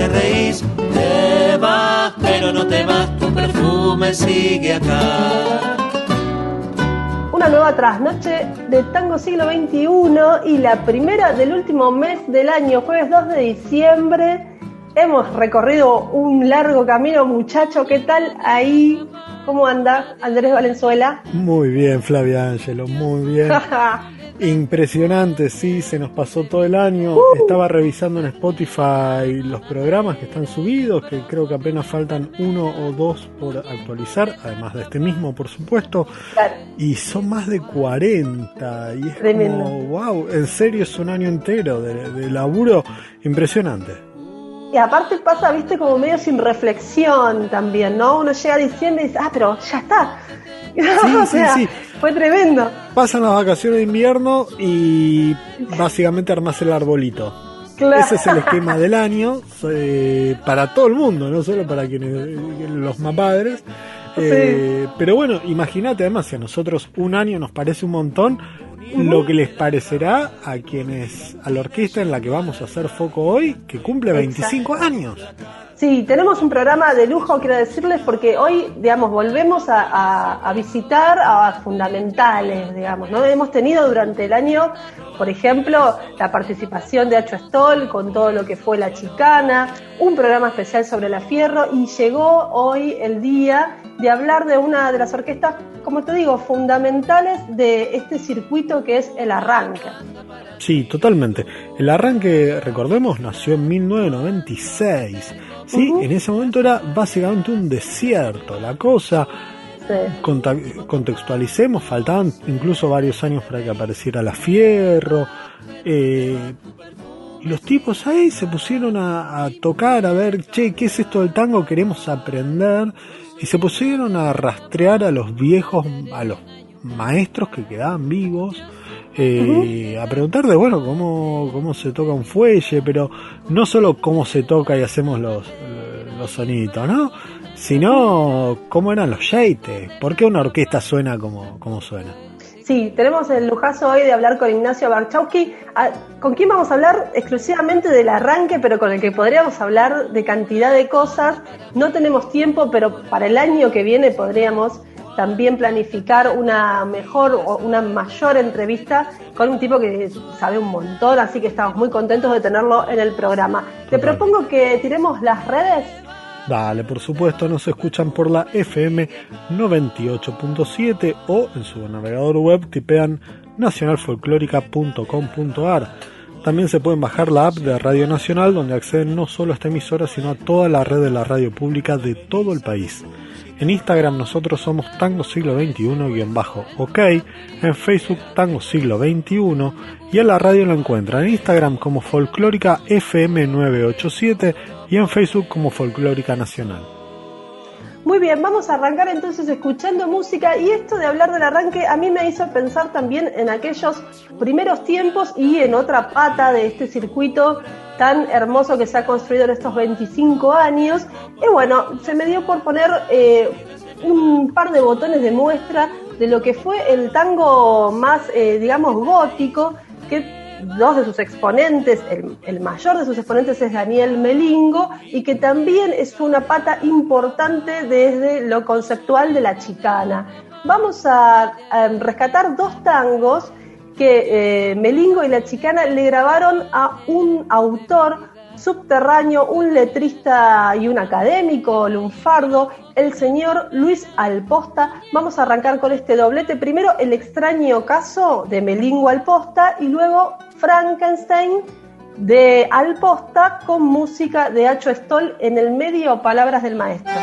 te reís. Te vas, pero no te vas, tu perfume sigue acá. Una nueva trasnoche de Tango Siglo XXI y la primera del último mes del año, jueves 2 de diciembre. Hemos recorrido un largo camino, muchacho. ¿Qué tal ahí ¿Cómo anda Andrés Valenzuela? Muy bien, Flavia Ángelo, muy bien. Impresionante, sí, se nos pasó todo el año. Uh. Estaba revisando en Spotify los programas que están subidos, que creo que apenas faltan uno o dos por actualizar, además de este mismo, por supuesto. Y son más de 40. Y es como, wow, en serio es un año entero de laburo impresionante. Y aparte pasa, viste, como medio sin reflexión también, ¿no? Uno llega diciendo y dice, ah, pero ya está. Sí, sí, sí. Fue tremendo. Pasan las vacaciones de invierno y básicamente armas el arbolito. Ese es el esquema del año eh, para todo el mundo, no solo para quienes los más padres. Eh, pero bueno, imagínate además, si a nosotros un año nos parece un montón, lo que les parecerá a quienes, a la orquesta en la que vamos a hacer foco hoy, que cumple 25 años. Sí, tenemos un programa de lujo, quiero decirles, porque hoy, digamos, volvemos a, visitar a fundamentales, digamos, ¿no? Hemos tenido durante el año, por ejemplo, la participación de Acho Stoll con todo lo que fue la chicana, un programa especial sobre la fierro, y llegó hoy el día de hablar de una de las orquestas, como te digo, fundamentales de este circuito que es el arranque. Sí, totalmente. El arranque, recordemos, nació en 1996 ¿sí? En ese momento era básicamente un desierto la cosa. contextualicemos, faltaban incluso varios años para que apareciera la Fierro. Eh, y los tipos ahí se pusieron a, tocar, a ver, che, ¿qué es esto del tango? Queremos aprender. Y se pusieron a rastrear a los viejos, a los maestros que quedaban vivos. Eh, a preguntar de bueno cómo, cómo se toca un fuelle, pero no solo cómo se toca y hacemos los, los sonidos, ¿no? Sino cómo eran los yates, por qué una orquesta suena como, como suena. Sí, tenemos el lujazo hoy de hablar con Ignacio Barchowski, ah, con quien vamos a hablar exclusivamente del arranque, pero con el que podríamos hablar de cantidad de cosas. No tenemos tiempo, pero para el año que viene podríamos también planificar una mejor o una mayor entrevista con un tipo que sabe un montón, así que estamos muy contentos de tenerlo en el programa. Te propongo que tiremos las redes. Dale, por supuesto, nos escuchan por la FM 98.7 o en su navegador web tipean nacionalfolclórica.com.ar. También se pueden bajar la app de Radio Nacional donde acceden no solo a esta emisora sino a toda la red de la radio pública de todo el país. En Instagram nosotros somos Tango Siglo XXI-OK, en Facebook Tango Siglo XXI y en la radio lo encuentran en Instagram como Folclórica FM987 y en Facebook como Folclórica Nacional. Muy bien, vamos a arrancar entonces escuchando música y esto de hablar del arranque a mí me hizo pensar también en aquellos primeros tiempos y en otra pata de este circuito tan hermoso que se ha construido en estos 25 años. Y bueno, se me dio por poner eh, un par de botones de muestra de lo que fue el tango más, eh, digamos, gótico, que dos de sus exponentes, el, mayor de sus exponentes es Daniel Melingo, y que también es una pata importante desde lo conceptual de la chicana. Vamos a, rescatar dos tangos que eh, Melingo y la chicana le grabaron a un autor subterráneo, un letrista y un académico lunfardo, el señor Luis Alposta. Vamos a arrancar con este doblete. Primero el extraño caso de Melingo Alposta y luego Frankenstein de Alposta con música de Hacho Stoll en el medio Palabras del Maestro.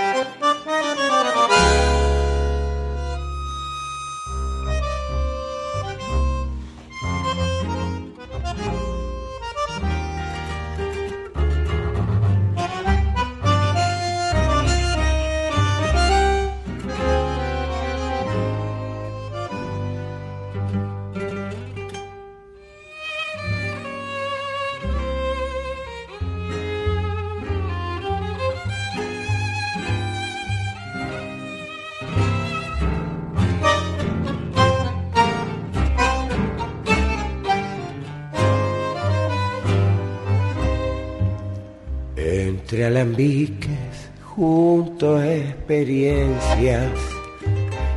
Alambiques, junto a experiencias,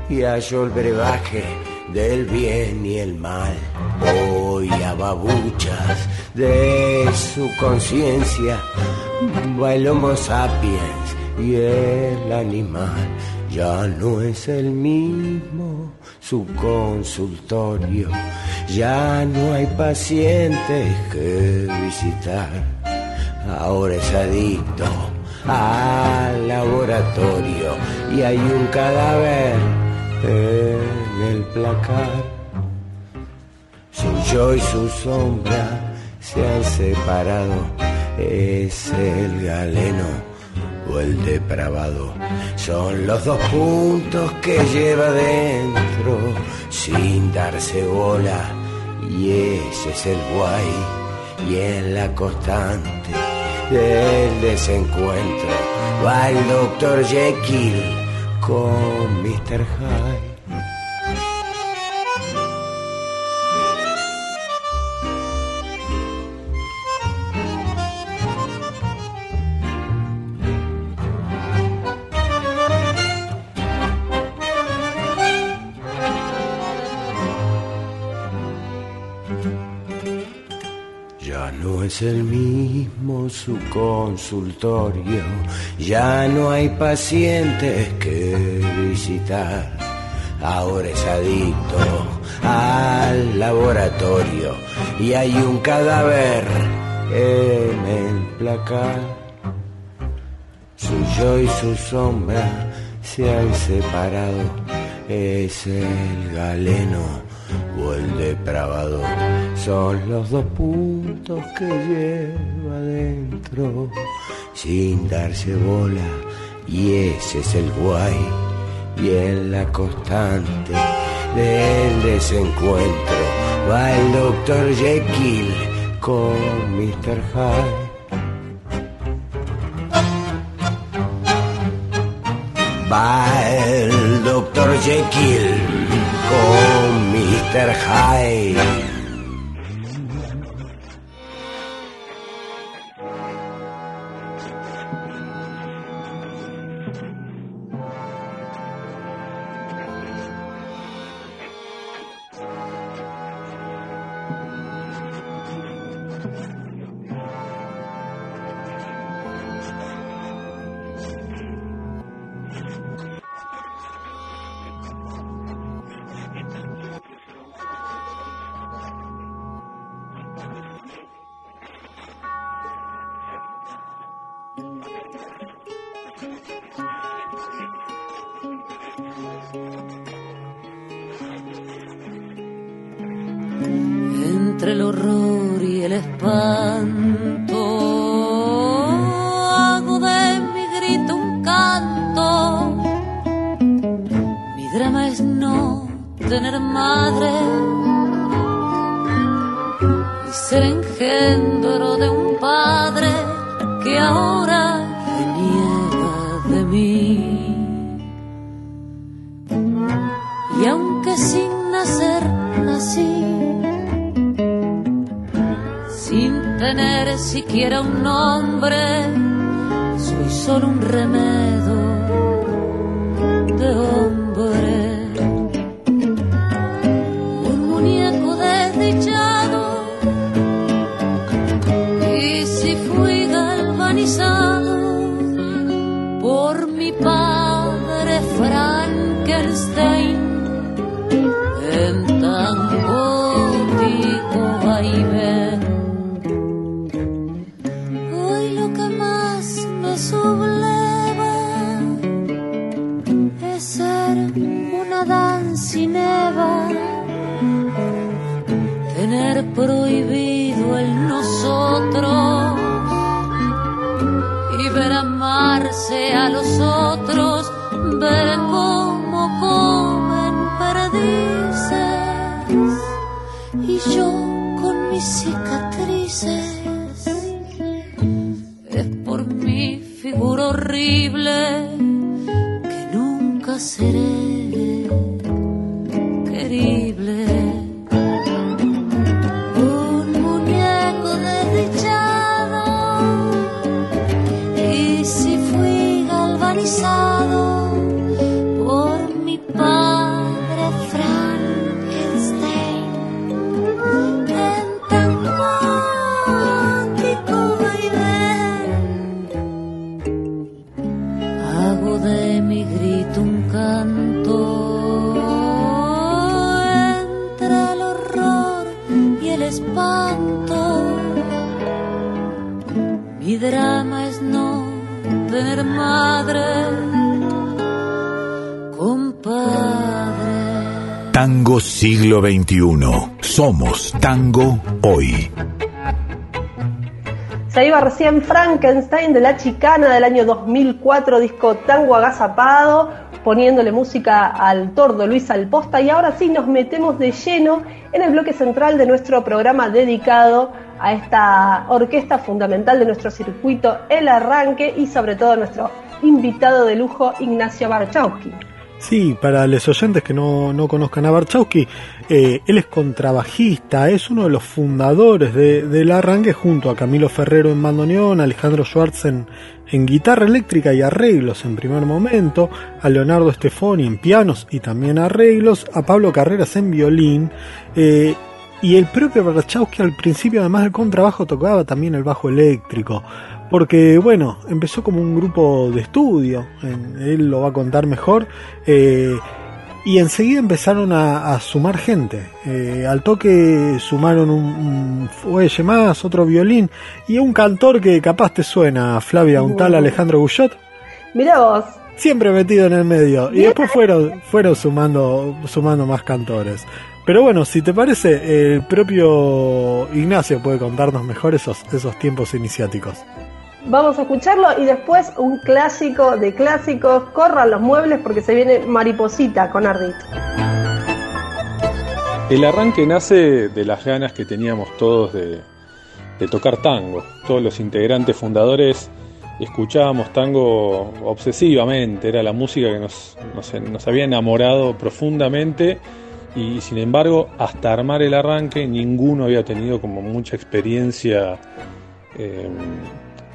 y hallo el brebaje del bien y el mal. Hoy a babuchas de su conciencia Homo sapiens y el animal. Ya no es el mismo su consultorio, ya no hay pacientes que visitar ahora es adicto al laboratorio y hay un cadáver en el placar. Su yo y su sombra se han separado, es el galeno o el depravado. Son los dos puntos que lleva dentro sin darse bola y ese es el guay y en la constante del desencuentro va el doctor Jekyll con Mr. Hyde. Es el mismo su consultorio, ya no hay pacientes que visitar. Ahora es adicto al laboratorio y hay un cadáver en el placar. Su yo y su sombra se han separado, es el galeno o el depravado son los dos puntos que lleva adentro sin darse bola y ese es el guay y en la constante del desencuentro va el doctor Jekyll con Mr. Hyde va el doctor Jekyll con Mr. Hyde el horror y el espanto. Hago de mi grito un canto. Mi drama es no tener madre y ser engendro de un padre que ahora siquiera un nombre, soy solo un remedio el nosotros y ver amarse a los otros, ver cómo comen perdices y yo con mis cicatrices. Madre, compadre. Tango siglo XXI. Somos tango hoy. Se iba recién Frankenstein de la Chicana del año 2004, disco Tango Agazapado, poniéndole música al tordo Luis Alposta. Y ahora sí nos metemos de lleno en el bloque central de nuestro programa dedicado a esta orquesta fundamental de nuestro circuito, El Arranque, y sobre todo a nuestro invitado de lujo, Ignacio Barchowski. Sí, para los oyentes que no, no conozcan a Barchowski, eh, él es contrabajista, es uno de los fundadores de- del arranque junto a Camilo Ferrero en bandoneón, Alejandro Schwartz en, guitarra eléctrica y arreglos en primer momento, a Leonardo Stefani en pianos y también arreglos, a Pablo Carreras en violín, eh, y el propio Barchowski al principio además del contrabajo tocaba también el bajo eléctrico. Porque, bueno, empezó como un grupo de estudio, él lo va a contar mejor, eh, y enseguida empezaron a, a sumar gente. Eh, al toque sumaron un, un fuelle más, otro violín, y un cantor que capaz te suena, Flavia, un tal. Alejandro Guyot, Mirá vos, siempre metido en el medio. Y después fueron, fueron sumando, sumando más cantores. Pero bueno, si te parece, el propio Ignacio puede contarnos mejor esos, esos tiempos iniciáticos. Vamos a escucharlo y después un clásico de clásicos, corran los muebles porque se viene Mariposita con Ardito. El arranque nace de las ganas que teníamos todos de, tocar tango. Todos los integrantes fundadores escuchábamos tango obsesivamente, era la música que nos había enamorado profundamente y sin embargo hasta armar el arranque ninguno había tenido como mucha experiencia eh,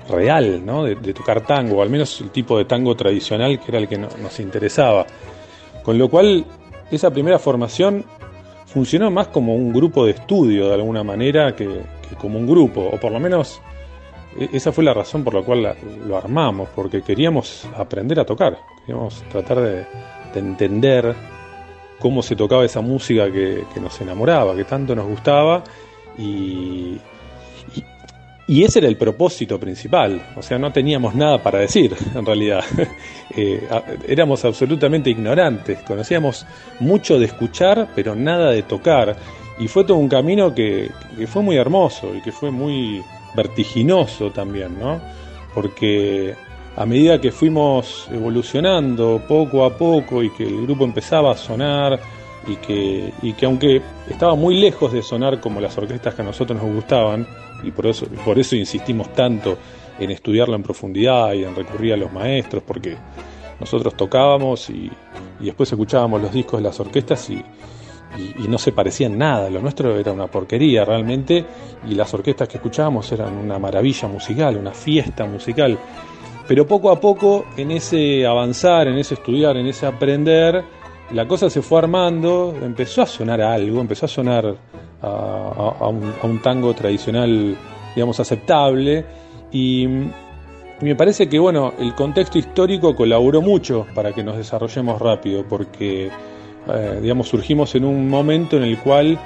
real ¿no? de, tocar tango, o al menos el tipo de tango tradicional que era el que no- nos interesaba. Con lo cual esa primera formación funcionó más como un grupo de estudio de alguna manera que, como un grupo, o por lo menos e- esa fue la razón por la cual lo armamos, porque queríamos aprender a tocar, queríamos tratar de, de entender cómo se tocaba esa música que, que nos enamoraba, que tanto nos gustaba, y, y ese era el propósito principal, o sea, no teníamos nada para decir, en realidad. Eh, éramos absolutamente ignorantes, conocíamos mucho de escuchar, pero nada de tocar, y fue todo un camino que, que fue muy hermoso y que fue muy vertiginoso también, ¿no? Porque a medida que fuimos evolucionando poco a poco y que el grupo empezaba a sonar y que, y que aunque estaba muy lejos de sonar como las orquestas que a nosotros nos gustaban, y por eso, por eso insistimos tanto en estudiarlo en profundidad y en recurrir a los maestros, porque nosotros tocábamos y, y después escuchábamos los discos de las orquestas y, y, no se parecía en nada. Lo nuestro era una porquería realmente y las orquestas que escuchábamos eran una maravilla musical, una fiesta musical. Pero poco a poco, en ese avanzar, en ese estudiar, en ese aprender, la cosa se fue armando, empezó a sonar algo, empezó a sonar a, un, tango tradicional, digamos, aceptable. Y, me parece que, bueno, el contexto histórico colaboró mucho para que nos desarrollemos rápido, porque, eh, digamos, surgimos en un momento en el cual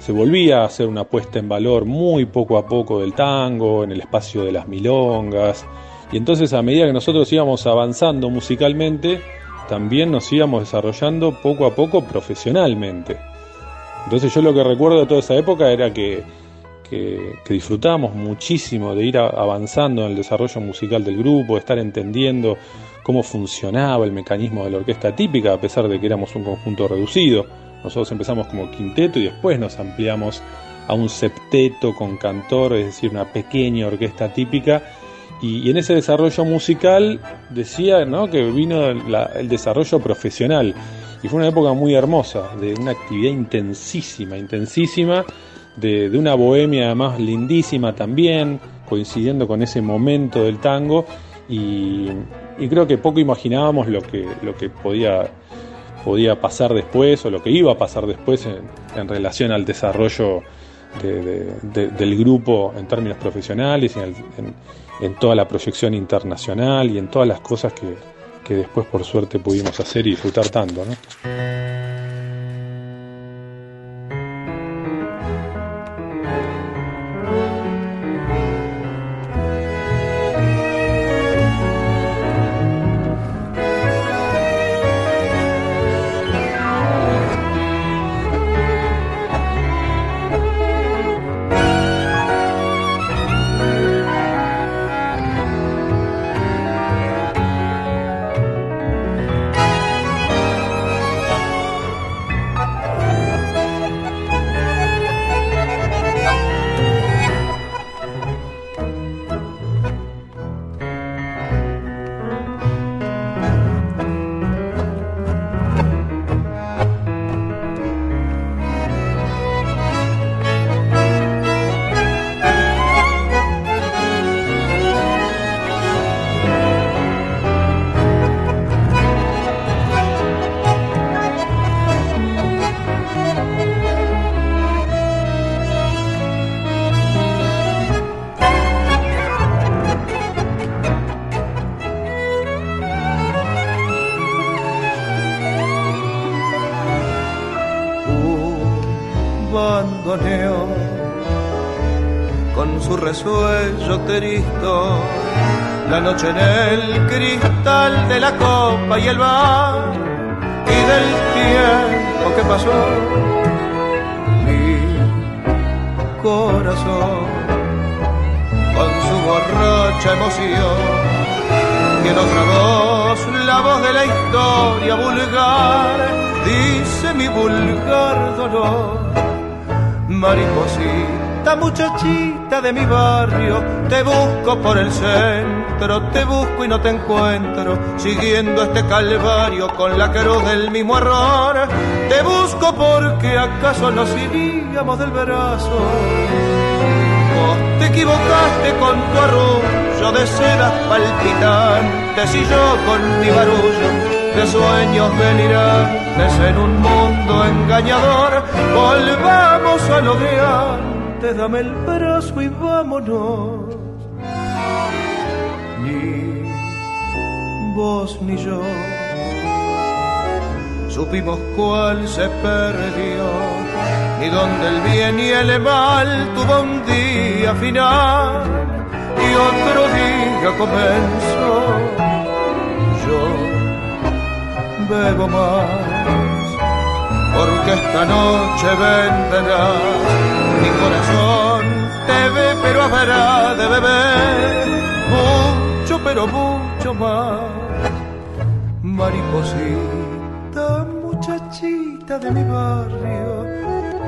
se volvía a hacer una puesta en valor muy poco a poco del tango, en el espacio de las milongas. Y entonces a medida que nosotros íbamos avanzando musicalmente, también nos íbamos desarrollando poco a poco profesionalmente. Entonces yo lo que recuerdo de toda esa época era que, que, disfrutábamos muchísimo de ir avanzando en el desarrollo musical del grupo, de estar entendiendo cómo funcionaba el mecanismo de la orquesta típica, a pesar de que éramos un conjunto reducido. Nosotros empezamos como quinteto y después nos ampliamos a un septeto con cantor, es decir, una pequeña orquesta típica y, en ese desarrollo musical decía ¿no? que vino el desarrollo profesional. Y fue una época muy hermosa, de una actividad intensísima, intensísima, de, una bohemia además lindísima también, coincidiendo con ese momento del tango. Y, creo que poco imaginábamos lo que, lo que podía, podía pasar después o lo que iba a pasar después en, relación al desarrollo del grupo en términos profesionales y en toda la proyección internacional y en todas las cosas que, que después por suerte pudimos hacer y disfrutar tanto. ¿no? La noche en el cristal de la copa y el bar y del tiempo que pasó mi corazón con su borracha emoción en otra voz la voz de la historia vulgar dice mi vulgar dolor mariposita muchachita de mi barrio, te busco por el centro, te busco y no te encuentro, siguiendo este calvario con la cruz del mismo error, te busco porque acaso nos iríamos del brazo. Te equivocaste con tu arrullo de sedas palpitantes y yo con mi barullo de sueños delirantes en un mundo engañador, volvamos a lo de antes te dame el brazo y vámonos. Ni vos ni yo supimos cuál se perdió, ni dónde el bien y el mal tuvo un día final y otro día comenzó. Yo bebo más porque esta noche vendrá. Mi corazón te ve, pero habrá de beber mucho, pero mucho más. Mariposita, muchachita de mi barrio,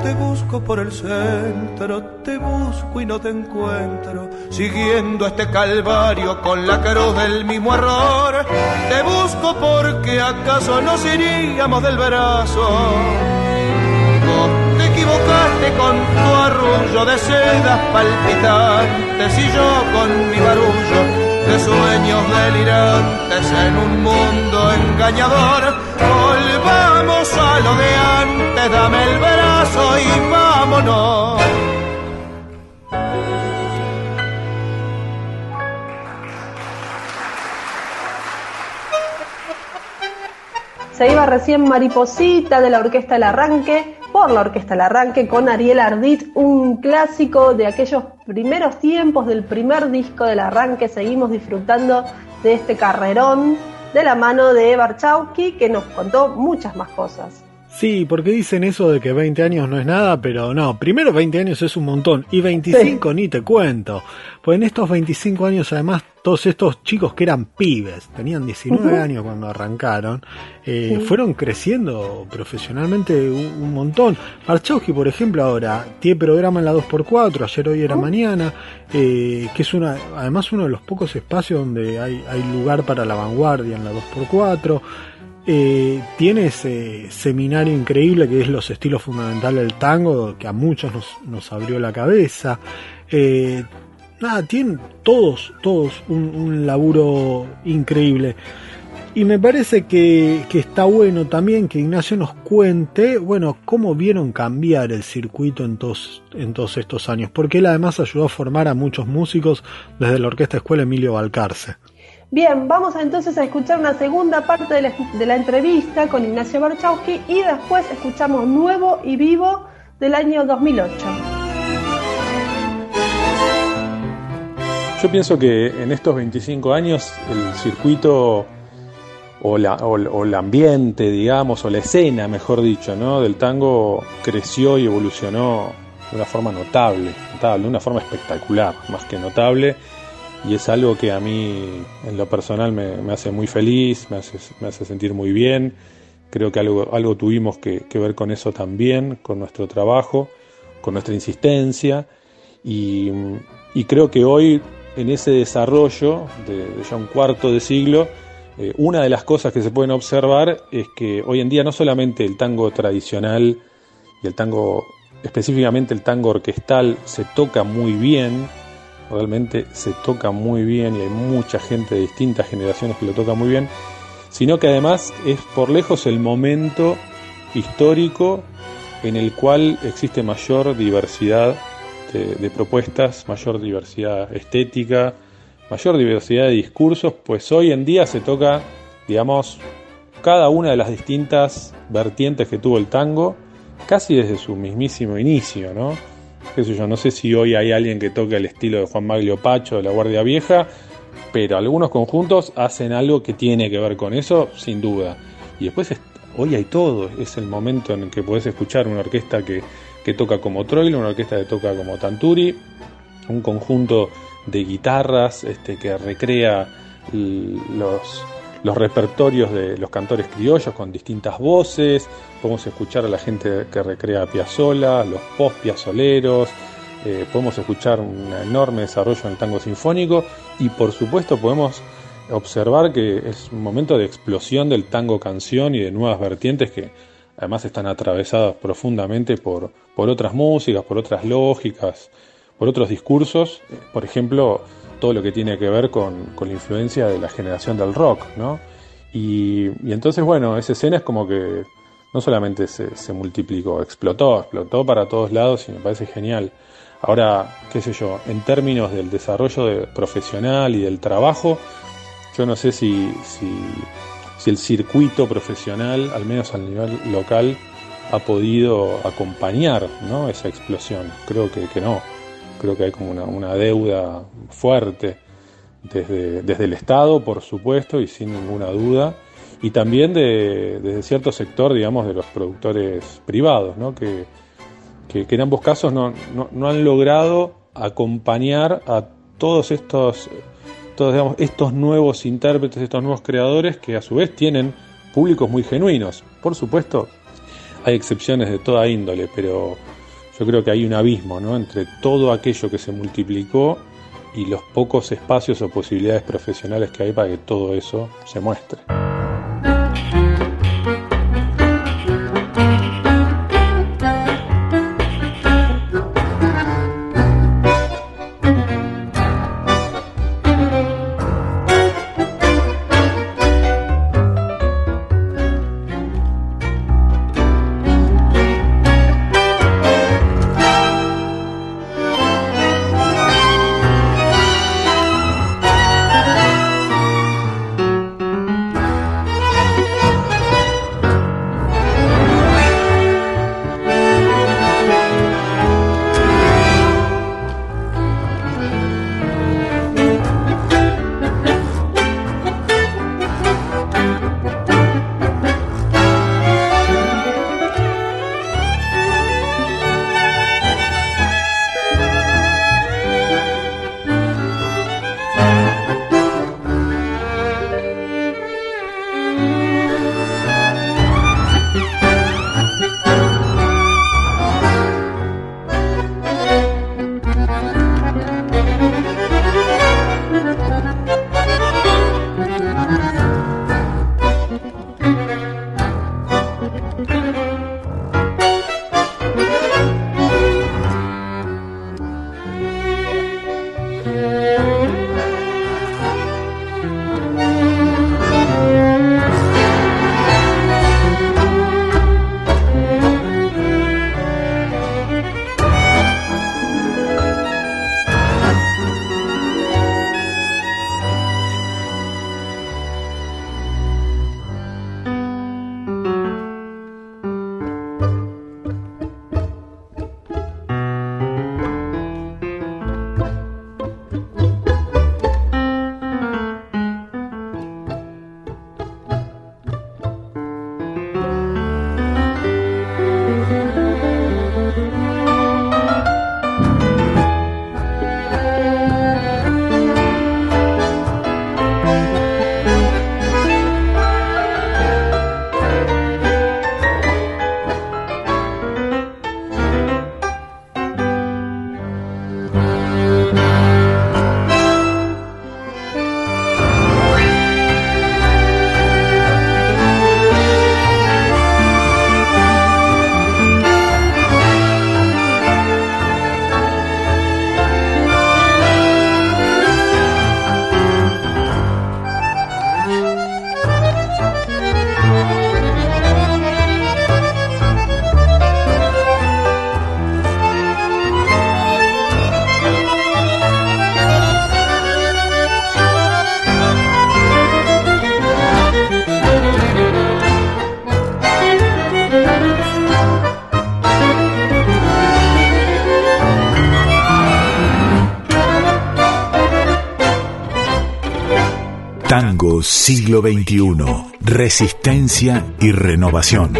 te busco por el centro, te busco y no te encuentro, siguiendo este calvario con la cruz del mismo error. Te busco porque acaso nos iríamos del brazo Quédate con tu arrullo de sedas palpitantes y yo con mi barullo de sueños delirantes en un mundo engañador. Volvamos a lo de antes, dame el brazo y vámonos. Se iba recién Mariposita de la Orquesta El Arranque, por la Orquesta El Arranque, con Ariel Ardit, un clásico de aquellos primeros tiempos del primer disco del Arranque. Seguimos disfrutando de este carrerón de la mano de Barchowski, que nos contó muchas más cosas. Sí, porque dicen eso de que 20 años no es nada, pero no, primero 20 años es un montón y 25 ni te cuento. Pues en estos 25 años además todos estos chicos que eran pibes, tenían 19 años cuando arrancaron, eh, fueron creciendo profesionalmente un, montón. Barchowski, por ejemplo, ahora tiene programa en la 2x4, ayer, hoy era mañana, eh, que es una, además uno de los pocos espacios donde hay, hay lugar para la vanguardia en la 2x4. Eh, tiene ese seminario increíble que es los estilos fundamentales del tango, que a muchos nos, abrió la cabeza. Eh, nada, tienen todos, todos un, laburo increíble. Y me parece que, que, está bueno también que Ignacio nos cuente, bueno, cómo vieron cambiar el circuito en todos, en todos estos años, porque él además ayudó a formar a muchos músicos desde la Orquesta Escuela Emilio Balcarce. Bien, vamos entonces a escuchar una segunda parte de la, entrevista con Ignacio Barchowski y después escuchamos Nuevo y Vivo del año 2008. Yo pienso que en estos 25 años el circuito o, la, o, el ambiente, digamos, o la escena, mejor dicho, ¿no? del tango creció y evolucionó de una forma notable, notable, de una forma espectacular, más que notable y es algo que a mí en lo personal me, hace muy feliz, me hace, me hace, sentir muy bien. Creo que algo, algo tuvimos que, ver con eso también, con nuestro trabajo, con nuestra insistencia y, creo que hoy en ese desarrollo de, ya un cuarto de siglo, eh, una de las cosas que se pueden observar es que hoy en día no solamente el tango tradicional y el tango, específicamente el tango orquestal, se toca muy bien, realmente se toca muy bien y hay mucha gente de distintas generaciones que lo toca muy bien, sino que además es por lejos el momento histórico en el cual existe mayor diversidad de, propuestas, mayor diversidad estética, mayor diversidad de discursos, pues hoy en día se toca, digamos, cada una de las distintas vertientes que tuvo el tango, casi desde su mismísimo inicio, ¿no? Yo, no sé si hoy hay alguien que toque el estilo de Juan Maglio Pacho de la Guardia Vieja, pero algunos conjuntos hacen algo que tiene que ver con eso, sin duda. Y después hoy hay todo, es el momento en el que podés escuchar una orquesta que, toca como Troilo, una orquesta que toca como Tanturi, un conjunto de guitarras este, que recrea los, los repertorios de los cantores criollos con distintas voces, podemos escuchar a la gente que recrea Piazzolla, los post-piazzoleros, eh, podemos escuchar un enorme desarrollo en el tango sinfónico y por supuesto podemos observar que es un momento de explosión del tango canción y de nuevas vertientes que además están atravesadas profundamente por, por otras músicas, por otras lógicas, por otros discursos, por ejemplo, todo lo que tiene que ver con, con la influencia de la generación del rock, ¿no? Y, y, entonces, bueno, esa escena es como que no solamente se, multiplicó, explotó, explotó para todos lados y me parece genial. Ahora, qué sé yo, en términos del desarrollo de, profesional y del trabajo, yo no sé si, si, si el circuito profesional, al menos al nivel local, ha podido acompañar ¿no? esa explosión. Creo que, que no creo que hay como una, deuda fuerte desde, desde, el Estado, por supuesto, y sin ninguna duda, y también de, desde cierto sector, digamos, de los productores privados, ¿no? que, que, en ambos casos no, no, han logrado acompañar a todos estos, todos, digamos, estos nuevos intérpretes, estos nuevos creadores, que a su vez tienen públicos muy genuinos. Por supuesto, hay excepciones de toda índole, pero yo creo que hay un abismo ¿no? entre todo aquello que se multiplicó y los pocos espacios o posibilidades profesionales que hay para que todo eso se muestre. Siglo XXI. Resistencia y renovación.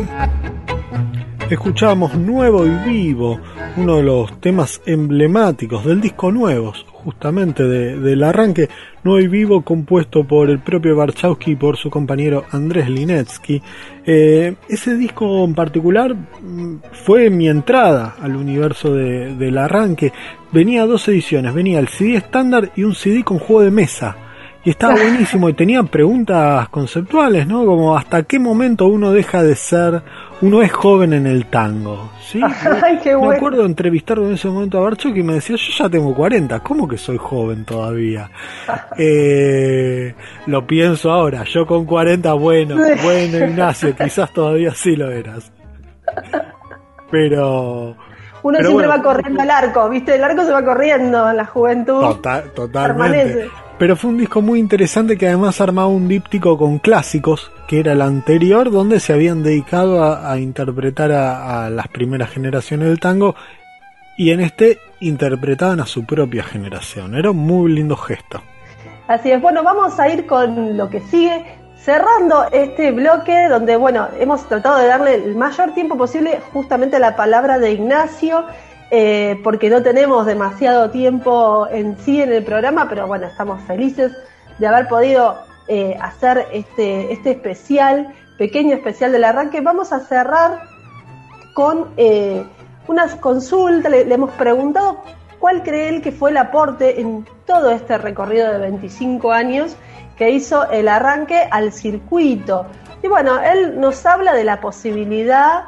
Escuchamos Nuevo y Vivo, uno de los temas emblemáticos del disco Nuevos, justamente del arranque Nuevo y Vivo compuesto por el propio Barchowski y por su compañero Andrés Linetsky. Eh, ese disco en particular mm, fue mi entrada al universo del arranque. Venía dos ediciones, venía el CD estándar y un CD con juego de mesa y estaba buenísimo y tenía preguntas conceptuales, ¿no? Como hasta qué momento uno deja de ser, uno es joven en el tango, ¿sí? Ay, qué bueno. Me acuerdo de entrevistar en ese momento a Barcho que me decía, yo ya tengo 40, ¿cómo que soy joven todavía? eh, lo pienso ahora, yo con 40, bueno, bueno Ignacio, quizás todavía sí lo eras. Pero... Uno siempre va corriendo al arco, ¿viste? El arco se va corriendo en la juventud. Total, totalmente. Pero fue un disco muy interesante que además armaba un díptico con clásicos, que era el anterior, donde se habían dedicado a, interpretar a, las primeras generaciones del tango, y en este interpretaban a su propia generación. Era un muy lindo gesto. Así es, bueno, vamos a ir con lo que sigue, cerrando este bloque donde, bueno, hemos tratado de darle el mayor tiempo posible justamente a la palabra de Ignacio eh, porque no tenemos demasiado tiempo en sí en el programa, pero bueno, estamos felices de haber podido eh, hacer este, este especial, pequeño especial del arranque. Vamos a cerrar con eh, unas consultas, le, hemos preguntado cuál cree él que fue el aporte en todo este recorrido de 25 años que hizo el arranque al circuito. Y bueno, él nos habla de la posibilidad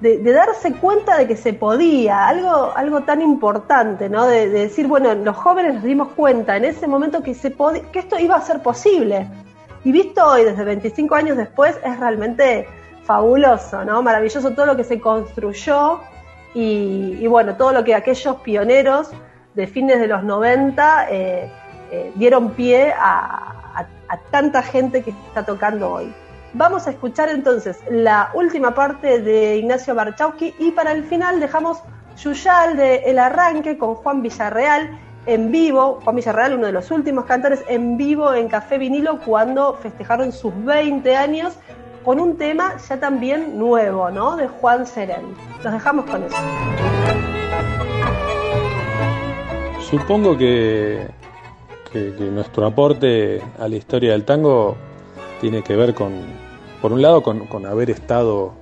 de, darse cuenta de que se podía, algo, algo tan importante, ¿no? De, decir, bueno, los jóvenes nos dimos cuenta en ese momento que, se que esto iba a ser posible. Y visto hoy, desde 25 años después, es realmente fabuloso, ¿no? Maravilloso todo lo que se construyó y, bueno, todo lo que aquellos pioneros de fines de los 90 eh, eh, dieron pie a, a tanta gente que está tocando hoy. Vamos a escuchar entonces la última parte de Ignacio Barchowski y para el final dejamos Yuyal de El Arranque con Juan Villarreal en vivo, Juan Villarreal, uno de los últimos cantores en vivo en Café Vinilo cuando festejaron sus 20 años con un tema ya también nuevo, ¿no? De Juan Serén. Los dejamos con eso. Supongo que nuestro aporte a la historia del tango tiene que ver con, por un lado, con, haber estado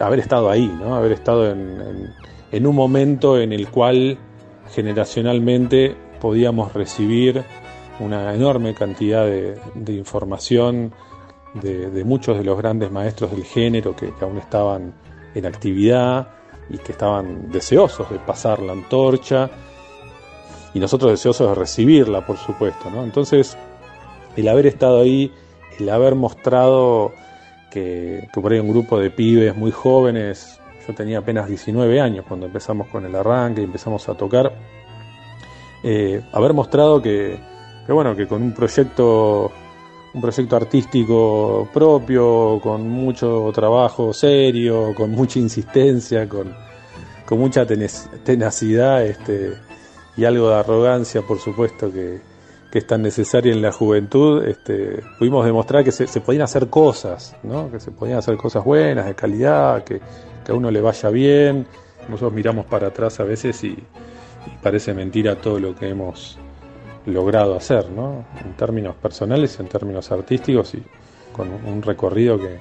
haber estado ahí, ¿no? haber estado en, un momento en el cual generacionalmente podíamos recibir una enorme cantidad de, información de, muchos de los grandes maestros del género que, aún estaban en actividad y que estaban deseosos de pasar la antorcha y nosotros deseosos de recibirla, por supuesto. ¿no? Entonces, el haber estado ahí, el haber mostrado que, por ahí un grupo de pibes muy jóvenes, yo tenía apenas 19 años cuando empezamos con el arranque y empezamos a tocar, eh, haber mostrado que, bueno, que con un proyecto un proyecto artístico propio, con mucho trabajo serio, con mucha insistencia, con, con mucha tenacidad este, y algo de arrogancia, por supuesto, que, que es tan necesaria en la juventud, este, pudimos demostrar que se, podían hacer cosas, ¿no? que se podían hacer cosas buenas, de calidad, que, a uno le vaya bien. Nosotros miramos para atrás a veces y, parece mentira todo lo que hemos logrado hacer, ¿no? en términos personales, en términos artísticos y con un recorrido que,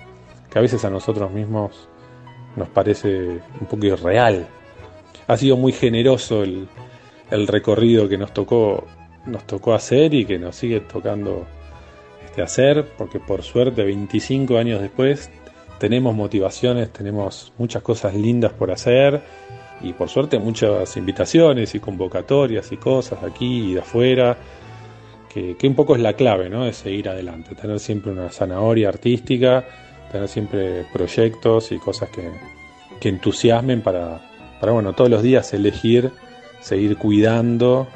que a veces a nosotros mismos nos parece un poco irreal. Ha sido muy generoso el, el recorrido que nos tocó nos tocó hacer y que nos sigue tocando este, hacer, porque por suerte 25 años después tenemos motivaciones, tenemos muchas cosas lindas por hacer y por suerte muchas invitaciones y convocatorias y cosas aquí y de afuera, que, un poco es la clave, ¿no? De seguir adelante, tener siempre una zanahoria artística, tener siempre proyectos y cosas que, que entusiasmen para, para, bueno, todos los días elegir, seguir cuidando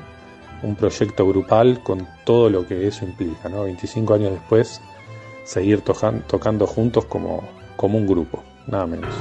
un proyecto grupal con todo lo que eso implica, ¿no? 25 años después, seguir tocando juntos como, como un grupo, nada menos.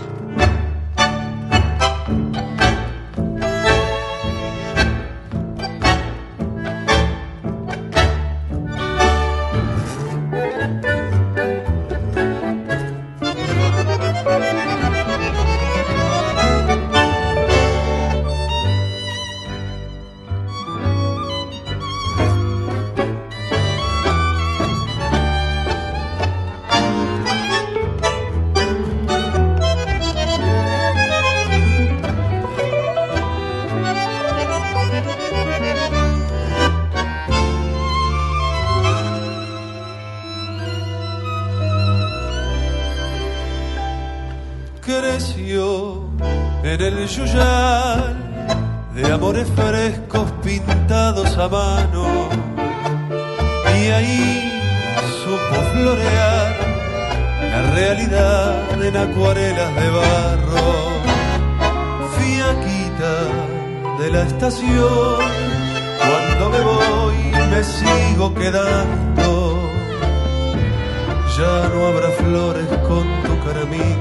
Ya no habrá flores con tu caramín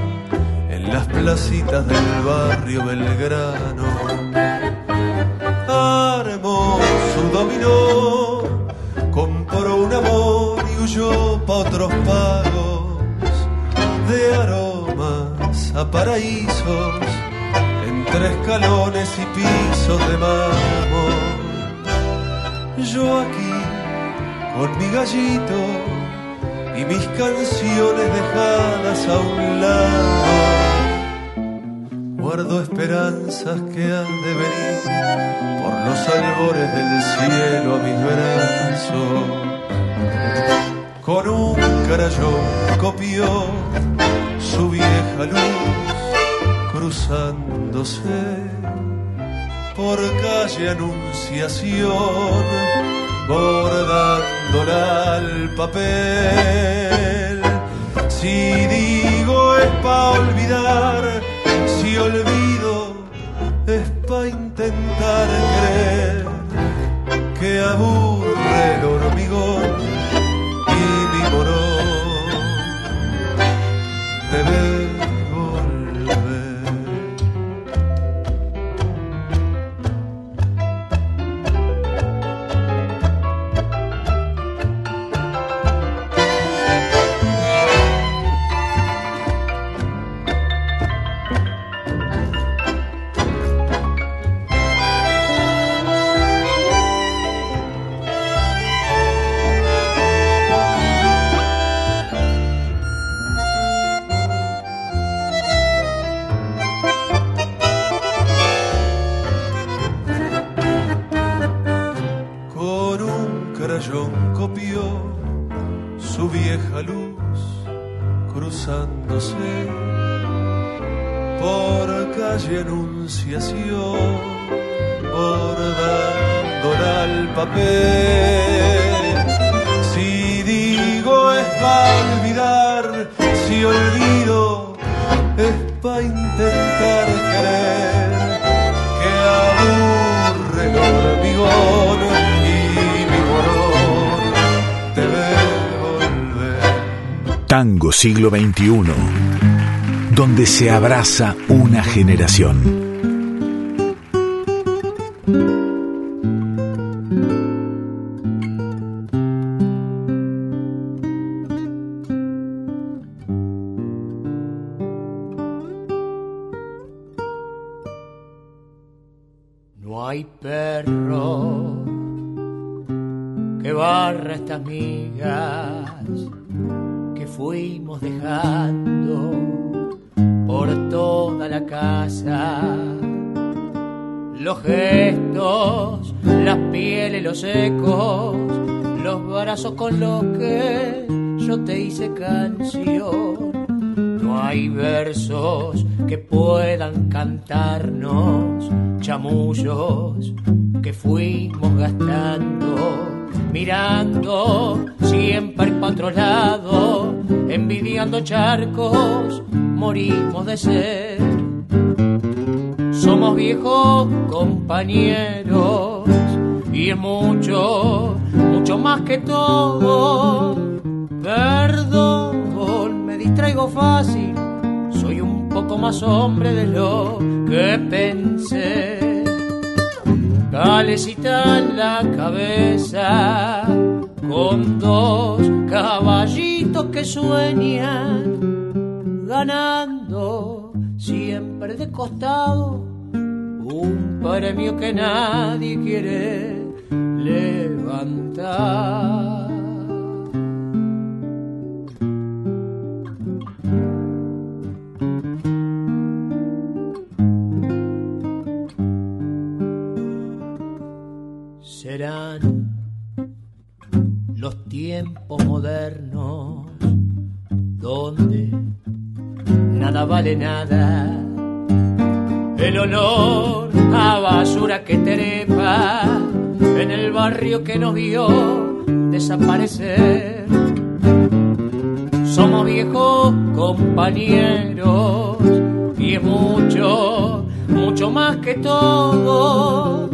en las placitas del barrio Belgrano. Armó dominó, compró un amor y huyó pa' otros pagos de aromas a paraísos entre escalones y pisos de mármol. Yo aquí con mi gallito y mis canciones dejadas a un lado. Guardo esperanzas que han de venir por los albores del cielo a mis brazos. Con un carayón copió su vieja luz cruzándose por calle Anunciación, bordándola al papel. Si digo es pa' olvidar, si olvido es pa' intentar creer que aburre Si digo es para olvidar, si olvido es para intentar querer que aburre el hormigón y mi morón debe volver. Tango siglo XXI, donde se abraza una generación. Somos viejos compañeros y es mucho, mucho más que todo. Perdón, me distraigo fácil, soy un poco más hombre de lo que pensé. Calecita en la cabeza, con dos caballitos que sueñan, siempre de costado un premio que nadie quiere levantar. Serán los tiempos modernos donde nada vale nada el olor a basura que trepa en el barrio que nos vio desaparecer. Somos viejos compañeros y es mucho, mucho más que todo.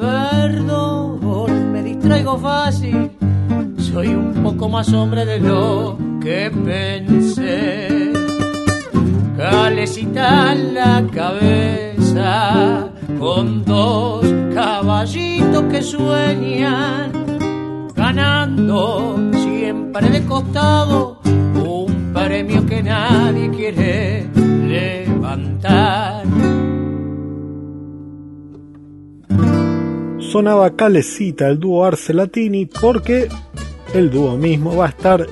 Perdón, me distraigo fácil, soy un poco más hombre de lo que pensé. Calecita en la cabeza con dos caballitos que sueñan, ganando siempre de costado un premio que nadie quiere levantar. Sonaba Calecita el dúo Arce Latini porque el dúo mismo va a estar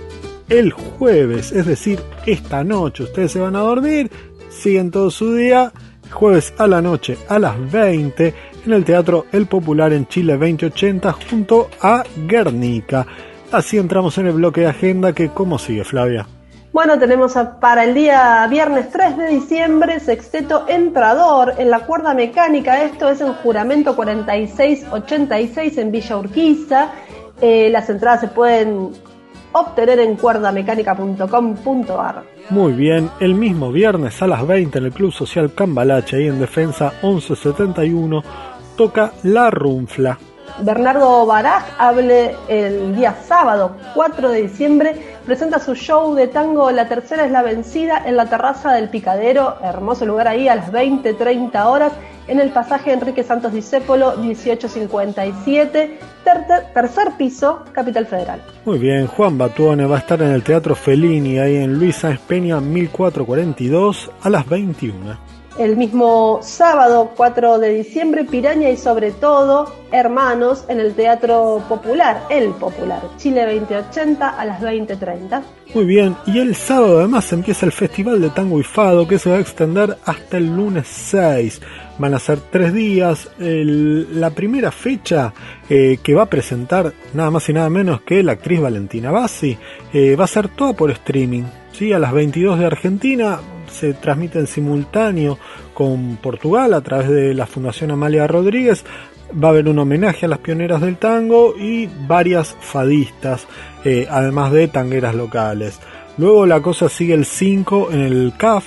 el jueves, es decir, esta noche. Ustedes se van a dormir, siguen todo su día, jueves a la noche a las 20 en el Teatro El Popular en Chile 2080 junto a Guernica. Así entramos en el bloque de agenda que, ¿cómo sigue Flavia? Bueno, tenemos para el día viernes 3 de diciembre Sexteto Entrador en la cuerda mecánica. Esto es en juramento 4686 en Villa Urquiza. Eh, las entradas se pueden obtener en cuerdamecánica.com.ar. Muy bien, el mismo viernes a las 20 en el Club Social Cambalache, ahí en Defensa 1171, toca La Runfla. Bernardo Baraj hable el día sábado 4 de diciembre, presenta su show de tango La Tercera es la Vencida en la terraza del Picadero, hermoso lugar ahí a las 20-30 horas, en el pasaje Enrique Santos Discépolo 1857, tercer piso, Capital Federal. Muy bien, Juan Batuone va a estar en el Teatro Fellini, ahí en Luisa Espeña 1442 a las 21. El mismo sábado 4 de diciembre, Piraña y sobre todo Hermanos en el Teatro Popular, El Popular, Chile 2080 a las 20.30. Muy bien, y el sábado además empieza el Festival de Tango y Fado que se va a extender hasta el lunes 6. Van a ser tres días. la primera fecha eh, que va a presentar nada más y nada menos que la actriz Valentina Bassi eh, va a ser toda por streaming. ¿sí? A las 22 de Argentina, se transmite en simultáneo con Portugal a través de la Fundación Amalia Rodríguez. Va a haber un homenaje a las pioneras del tango y varias fadistas, eh, además de tangueras locales. Luego la cosa sigue el 5 en el CAF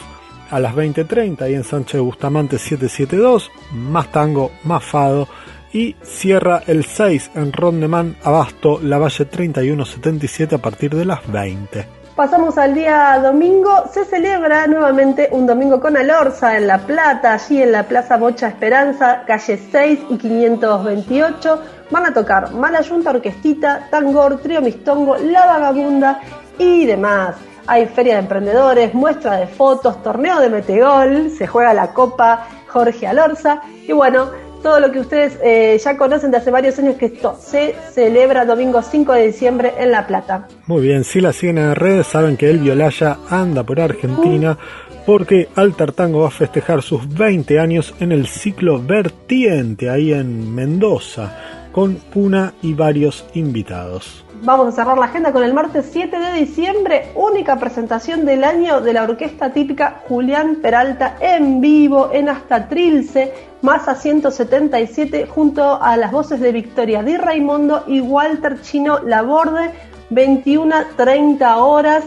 a las 20.30 y en Sánchez Bustamante 772, más tango, más fado. Y cierra el 6 en Rondeman Abasto, la Valle 3177 a partir de las 20. Pasamos al día domingo, se celebra nuevamente un domingo con Alorza en La Plata, allí en la Plaza Bocha Esperanza, calle 6 y 528. Van a tocar Mala Yunta Orquestita, Tangor, Trio Mistongo, La Vagabunda y demás. Hay feria de emprendedores, muestra de fotos, torneo de metegol, se juega la Copa Jorge Alorza y bueno, todo lo que ustedes eh, ya conocen de hace varios años que esto se celebra domingo 5 de diciembre en La Plata. Muy bien, si la siguen en redes saben que el Violaya anda por Argentina porque Altar Tango va a festejar sus 20 años en el ciclo Vertiente ahí en Mendoza con Puna y varios invitados. Vamos a cerrar la agenda con el martes 7 de diciembre, única presentación del año de la orquesta típica Julián Peralta en vivo en Hasta Trilce, a 177, junto a las voces de Victoria Di Raimondo y Walter Chino Laborde, 21-30 horas.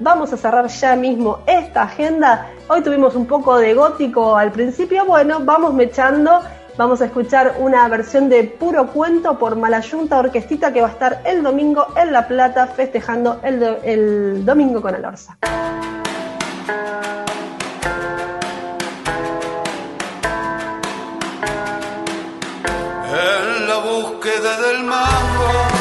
Vamos a cerrar ya mismo esta agenda. Hoy tuvimos un poco de gótico al principio, bueno, vamos mechando Vamos a escuchar una versión de Puro Cuento por Malayunta Orquestita que va a estar el domingo en La Plata festejando el, el domingo con Alorza. En la búsqueda del mango,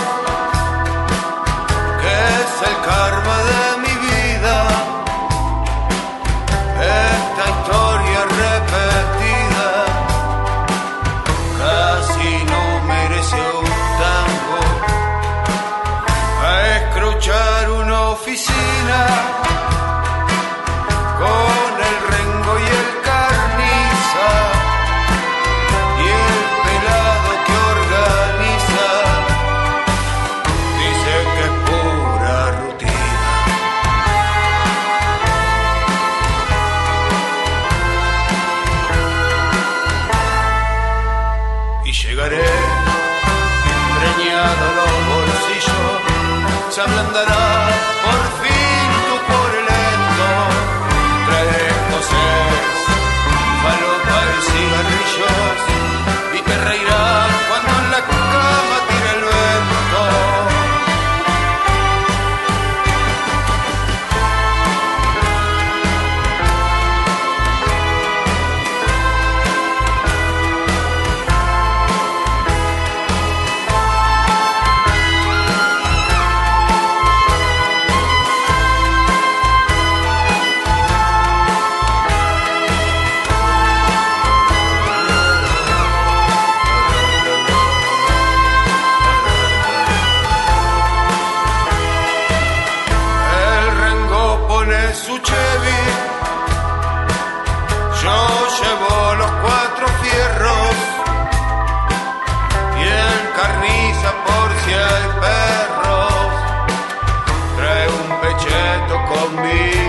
me.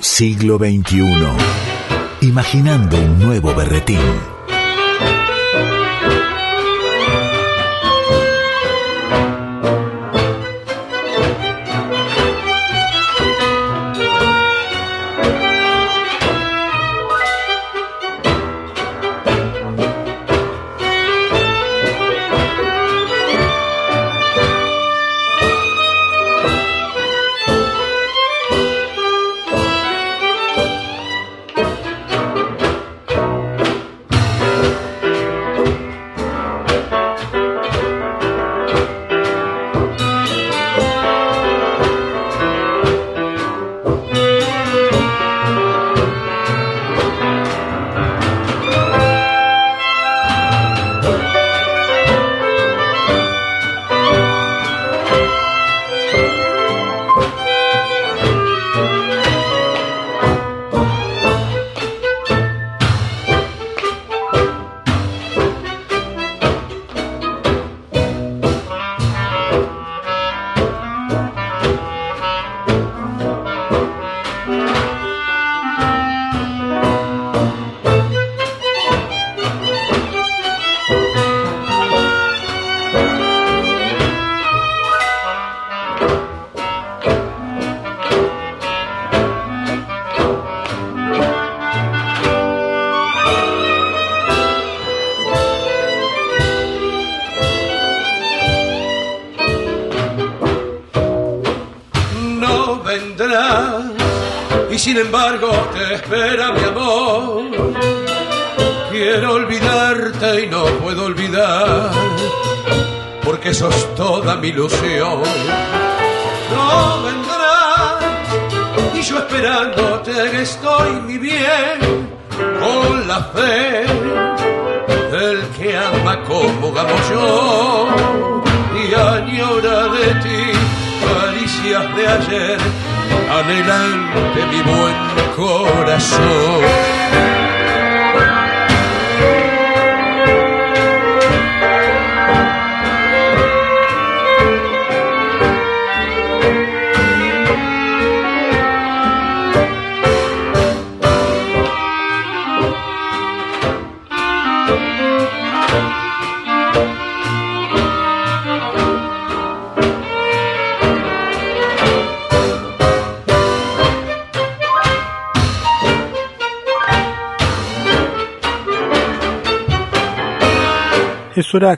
Siglo XXI. Imaginando un nuevo berretín.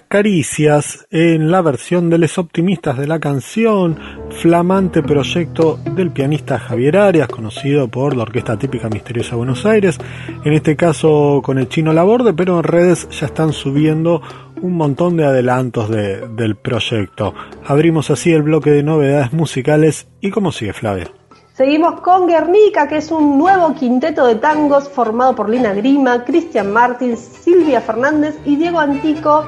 Caricias en la versión de Les Optimistas de la canción, flamante proyecto del pianista Javier Arias, conocido por la Orquesta Típica Misteriosa de Buenos Aires, en este caso con el chino Laborde, pero en redes ya están subiendo un montón de adelantos del proyecto. Abrimos así el bloque de novedades musicales y cómo sigue Flavia. Seguimos con Guernica, que es un nuevo quinteto de tangos formado por Lina Grima, Cristian Martins, Silvia Fernández y Diego Antico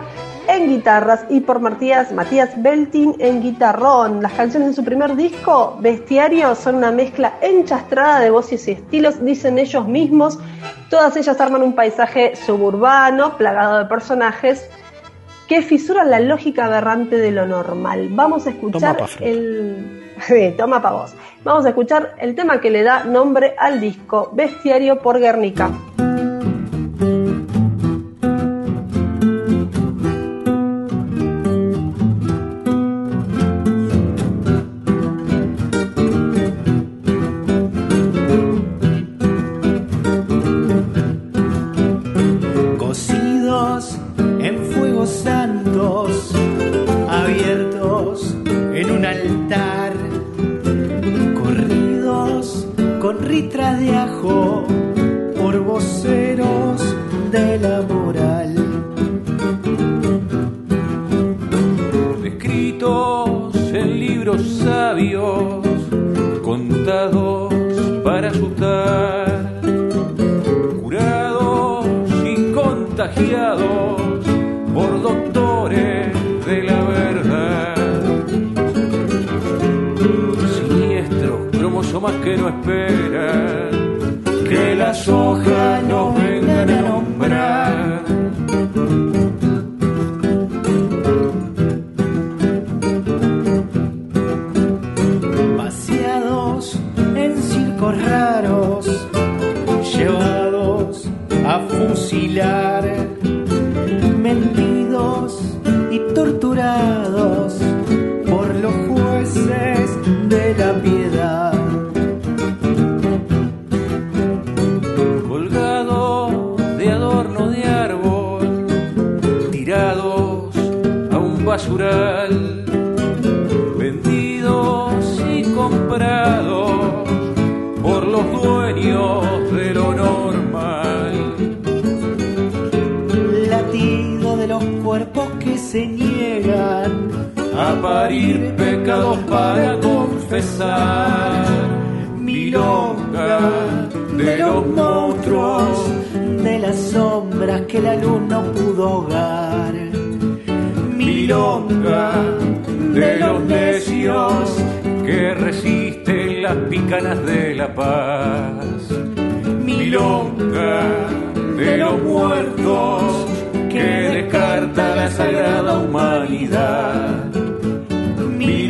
en guitarras y por Matías, Matías Beltin en guitarrón. Las canciones de su primer disco, Bestiario, son una mezcla enchastrada de voces y estilos, dicen ellos mismos. Todas ellas arman un paisaje suburbano, plagado de personajes que fisuran la lógica aberrante de lo normal. Vamos a escuchar el... toma pa' vos. Vamos a escuchar el tema que le da nombre al disco, Bestiario por Guernica. con ritra de ajo por voceros de la moral. Descritos en libros sabios, contados para asustar, curados y contagiados que no espera que las hojas no parir pecados para confesar. Milonga de los monstruos, de las sombras que la luz no pudo ahogar. Milonga de los necios que resisten las picanas de la paz. Milonga de los muertos que descarta la sagrada humanidad.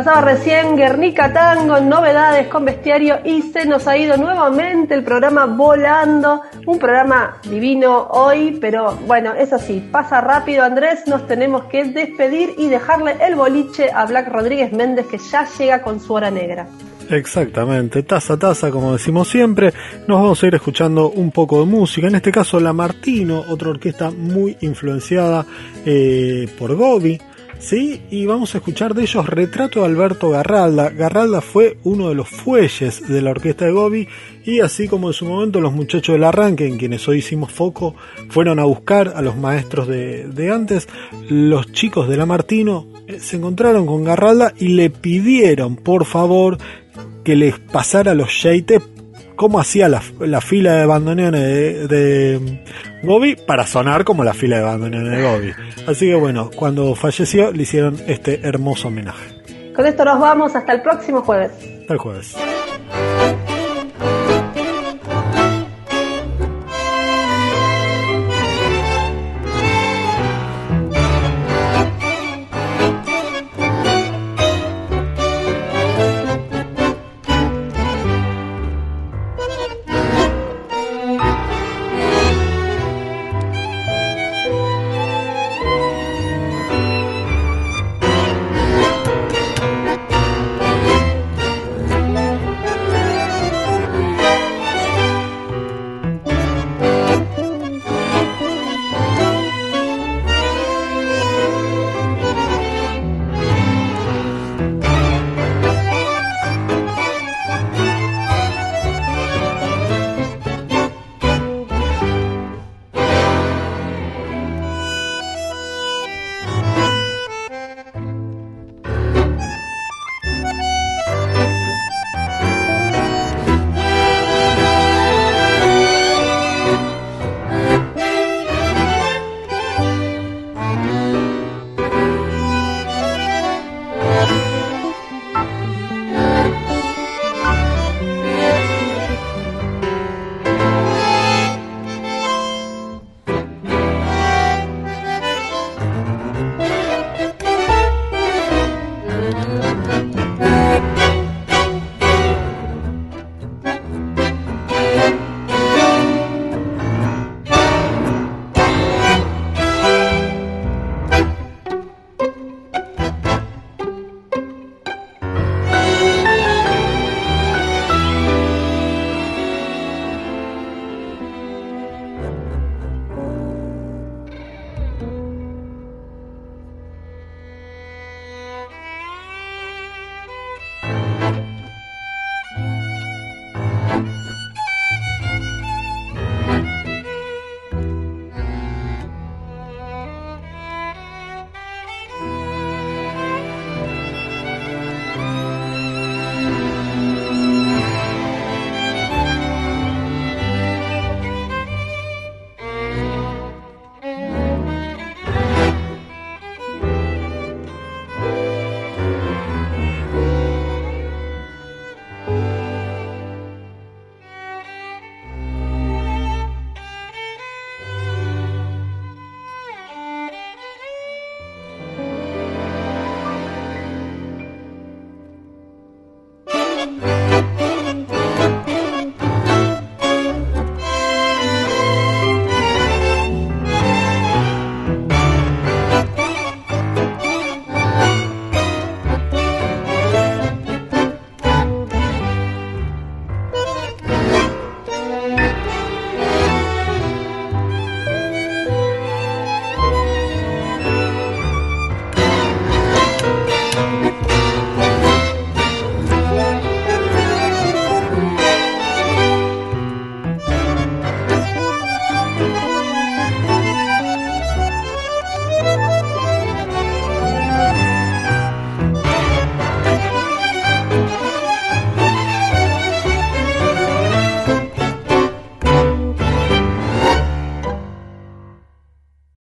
Pasaba recién Guernica Tango, novedades con bestiario y se nos ha ido nuevamente el programa volando. Un programa divino hoy, pero bueno, es así, pasa rápido Andrés, nos tenemos que despedir y dejarle el boliche a Black Rodríguez Méndez que ya llega con su hora negra. Exactamente, taza a taza, como decimos siempre, nos vamos a ir escuchando un poco de música, en este caso La Martino, otra orquesta muy influenciada eh, por Gobi, ¿sí? Y vamos a escuchar de ellos Retrato de Alberto Garralda. Garralda fue uno de los fuelles de la orquesta de Gobi y así como en su momento los muchachos del arranque, en quienes hoy hicimos foco, fueron a buscar a los maestros de, de antes, los chicos de La Martino eh, se encontraron con Garralda y le pidieron por favor que les pasara los Sheite cómo hacía la, fila de bandoneones de, de Gobi para sonar como la fila de bandoneones de Gobi. Así que bueno, cuando falleció le hicieron este hermoso homenaje. Con esto nos vamos hasta el próximo jueves. Hasta el jueves.